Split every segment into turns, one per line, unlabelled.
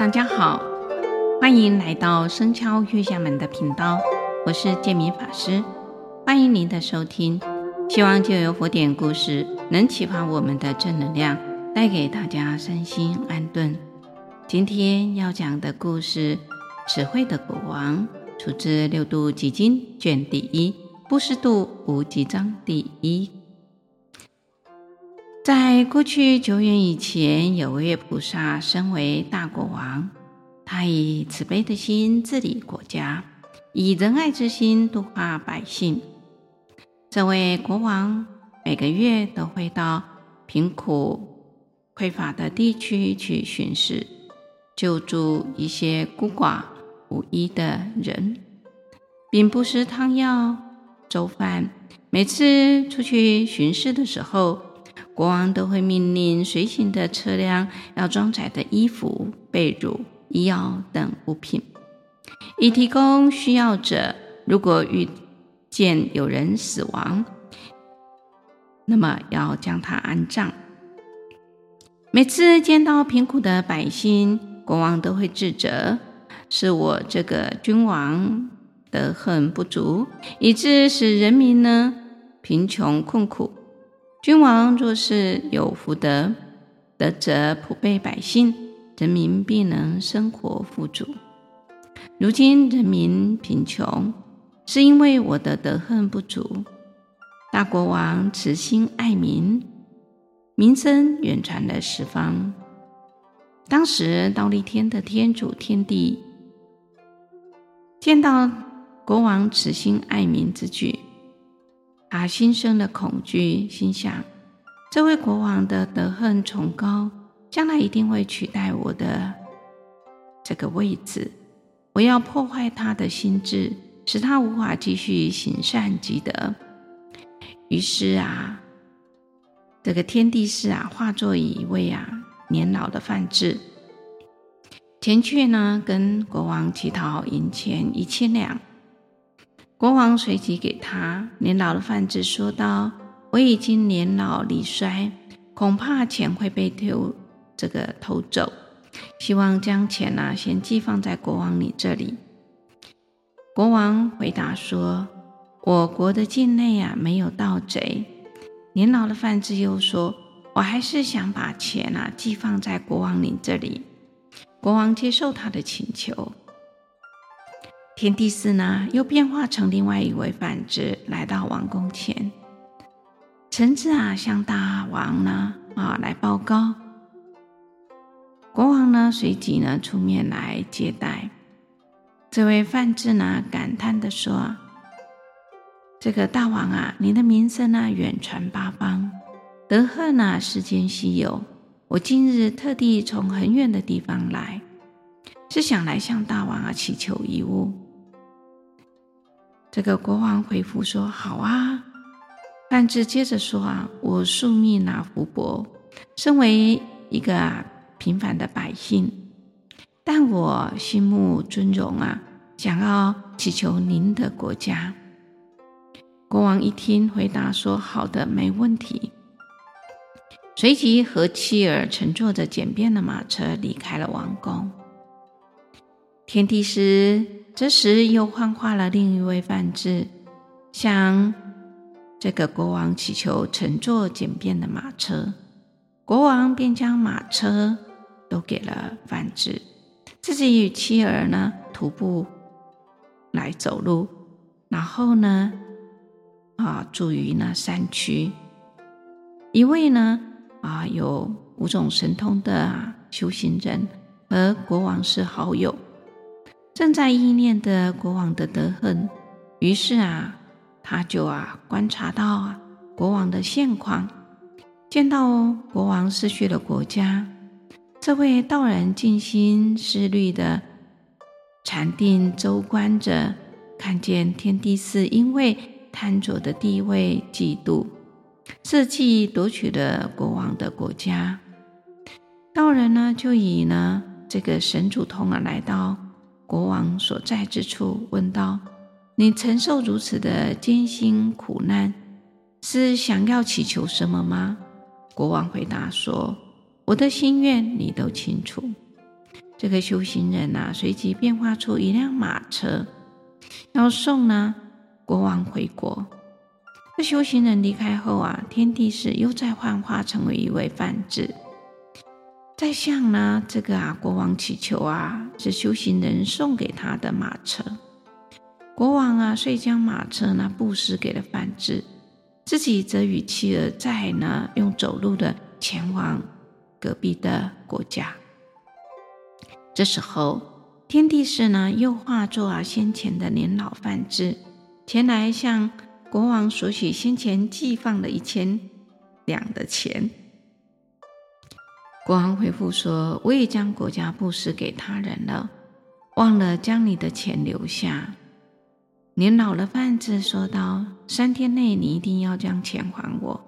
大家好，欢迎来到生敲月下门的频道，我是建明法师，欢迎您的收听。希望就由佛典故事能启发我们的正能量，带给大家身心安顿。今天要讲的故事，智慧的国王，出自《六度集经》卷第一，布施度无极章第一。在过去久远以前，有位菩萨身为大国王，他以慈悲的心治理国家，以仁爱之心度化百姓。这位国王每个月都会到贫苦匮乏的地区去巡视，救助一些孤寡无依的人，并不施汤药、粥饭。每次出去巡视的时候，国王都会命令随行的车辆要装载的衣服、被褥、医药等物品，以提供需要者。如果遇见有人死亡，那么要将他安葬。每次见到贫苦的百姓，国王都会自责：是我这个君王德行不足，以致使人民呢贫穷困苦。君王若是有福德，德泽普被百姓，人民必能生活富足。如今人民贫穷，是因为我的德恨不足。大国王慈心爱民，名声远传了十方。当时忉利天的天主天帝见到国王慈心爱民之举。他心生了恐惧，心想：这位国王的德行崇高，将来一定会取代我的这个位置。我要破坏他的心智，使他无法继续行善积德。于是啊，这个天帝释啊，化作一位啊年老的范志，前去呢跟国王乞讨银钱一千两。国王随即给他年老的梵志说道：“我已经年老力衰，恐怕钱会被偷这个偷走，希望将钱呢、啊、先寄放在国王你这里。”国王回答说：“我国的境内啊没有盗贼。”年老的梵志又说：“我还是想把钱啊寄放在国王你这里。”国王接受他的请求。天帝释呢，又变化成另外一位范志，来到王宫前。臣子啊，向大王呢啊来报告。国王呢，随即呢出面来接待。这位范志呢，感叹地说：“这个大王啊，你的名声呢远传八方，德赫呢世间稀有。我今日特地从很远的地方来，是想来向大王啊祈求一物。”这个国王回复说：“好啊。”范志接着说：“啊，我宿命啊福伯，身为一个啊平凡的百姓，但我心慕尊荣啊，想要祈求您的国家。”国王一听，回答说：“好的，没问题。”随即和妻儿乘坐着简便的马车离开了王宫。天帝释。这时又幻化了另一位梵志，向这个国王祈求乘坐简便的马车。国王便将马车都给了梵志，自己与妻儿呢徒步来走路，然后呢啊住于那山区。一位呢啊有五种神通的修行人和国王是好友。正在意念的国王的德恨，于是啊，他就啊观察到啊国王的现况，见到国王失去了国家，这位道人静心思虑的禅定周观着，看见天帝是因为贪着的地位嫉妒，设计夺取了国王的国家，道人呢就以呢这个神主通啊来到。国王所在之处，问道：“你承受如此的艰辛苦难，是想要祈求什么吗？”国王回答说：“我的心愿你都清楚。这个修行人啊，随即变化出一辆马车，要送呢国王回国。这修行人离开后啊，天帝是又再幻化成为一位梵志，再向呢这个啊国王祈求啊，是修行人送给他的马车。国王啊，遂将马车呢布施给了范志，自己则与妻儿再呢用走路的前往隔壁的国家。这时候，天帝释呢又化作啊先前的年老梵志，前来向国王索取先前寄放的一千两的钱。国王回复说：“我已将国家布施给他人了，忘了将你的钱留下。”年老的梵志说道：“三天内你一定要将钱还我。”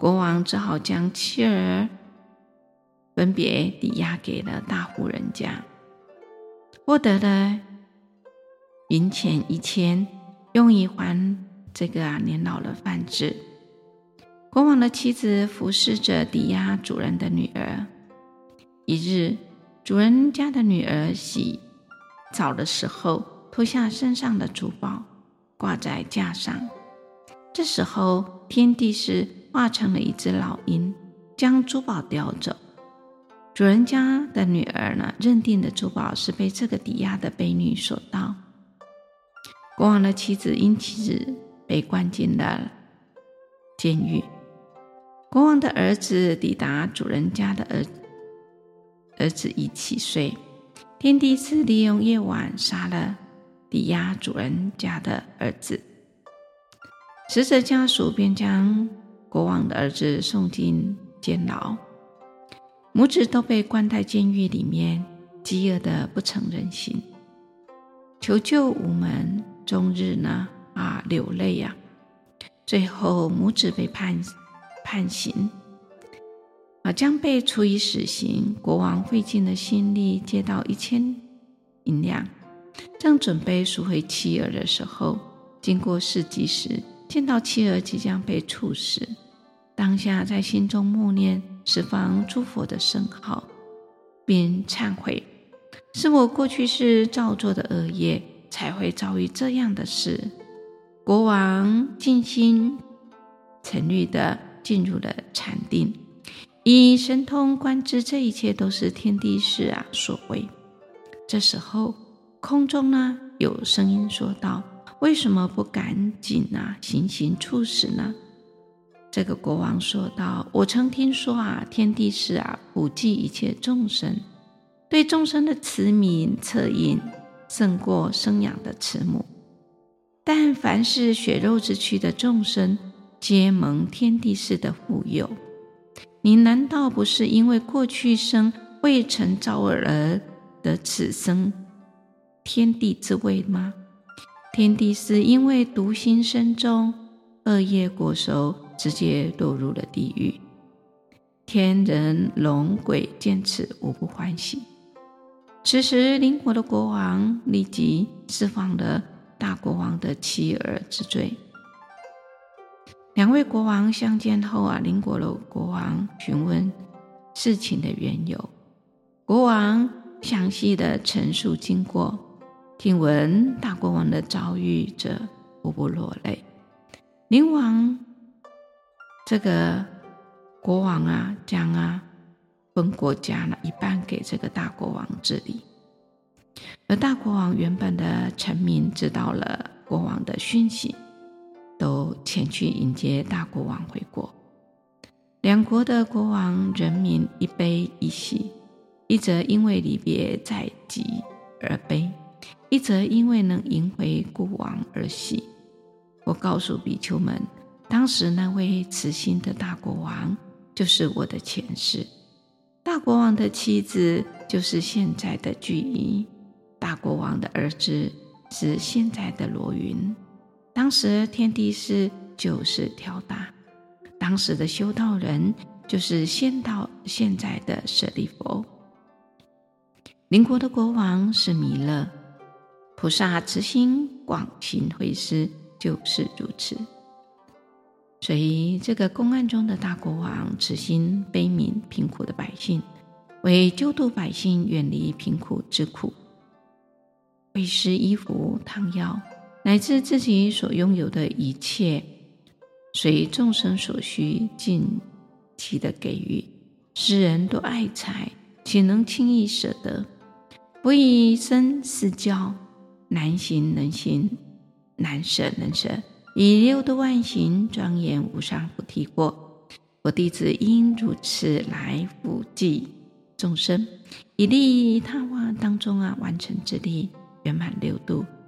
国王只好将妻儿。分别抵押给了大户人家，获得了银钱一千，用以还这个啊年老的梵志。国王的妻子服侍着抵押主人的女儿。一日，主人家的女儿洗澡的时候，脱下身上的珠宝，挂在架上。这时候，天帝是化成了一只老鹰，将珠宝叼走。主人家的女儿呢，认定的珠宝是被这个抵押的婢女所盗。国王的妻子因此被关进了监狱。国王的儿子抵达主人家的儿儿子已七岁，天帝释利用夜晚杀了抵押主人家的儿子。死者家属便将国王的儿子送进监牢。母子都被关在监狱里面，饥饿的不成人形，求救无门，终日呢啊流泪呀、啊。最后母子被判判刑，啊将被处以死刑。国王费尽了心力借到一千银两，正准备赎回妻儿的时候，经过市集时，见到妻儿即将被处死，当下在心中默念。十方诸佛的圣号，并忏悔，是我过去世造作的恶业，才会遭遇这样的事。国王静心沉虑地进入了禅定，以神通观知这一切都是天帝释啊所为。这时候，空中呢有声音说道：“为什么不赶紧啊行刑处死呢？”这个国王说道：“我曾听说啊，天帝释啊，普济一切众生，对众生的慈悯恻隐，胜过生养的慈母。但凡是血肉之躯的众生，皆蒙天帝释的护佑。你难道不是因为过去生未曾造恶而得此生天地之位吗？天帝释因为毒心深重，恶业果熟。”直接落入了地狱，天人龙鬼见此无不欢喜。此时，邻国的国王立即释放了大国王的妻儿之罪。两位国王相见后啊，邻国的国王询问事情的缘由，国王详细的陈述经过。听闻大国王的遭遇者，无不落泪。邻王。这个国王啊，将啊分国家呢一半给这个大国王治理。而大国王原本的臣民知道了国王的讯息，都前去迎接大国王回国。两国的国王人民一悲一喜，一则因为离别在即而悲，一则因为能迎回故王而喜。我告诉比丘们。当时那位慈心的大国王就是我的前世，大国王的妻子就是现在的巨婴，大国王的儿子是现在的罗云。当时天帝释就是挑大，当时的修道人就是现到现在的舍利弗。邻国的国王是弥勒，菩萨慈心广行惠施就是如此。所以，这个公案中的大国王慈心悲悯贫苦的百姓，为救度百姓远离贫苦之苦，为施衣服、汤药，乃至自己所拥有的一切，随众生所需尽其的给予。世人都爱财，岂能轻易舍得？不以身施教，难行能行，难舍能舍，以六度万行庄严无上菩提果。我弟子应如此来辅济众生，以利他化当中啊完成自力，圆满六度，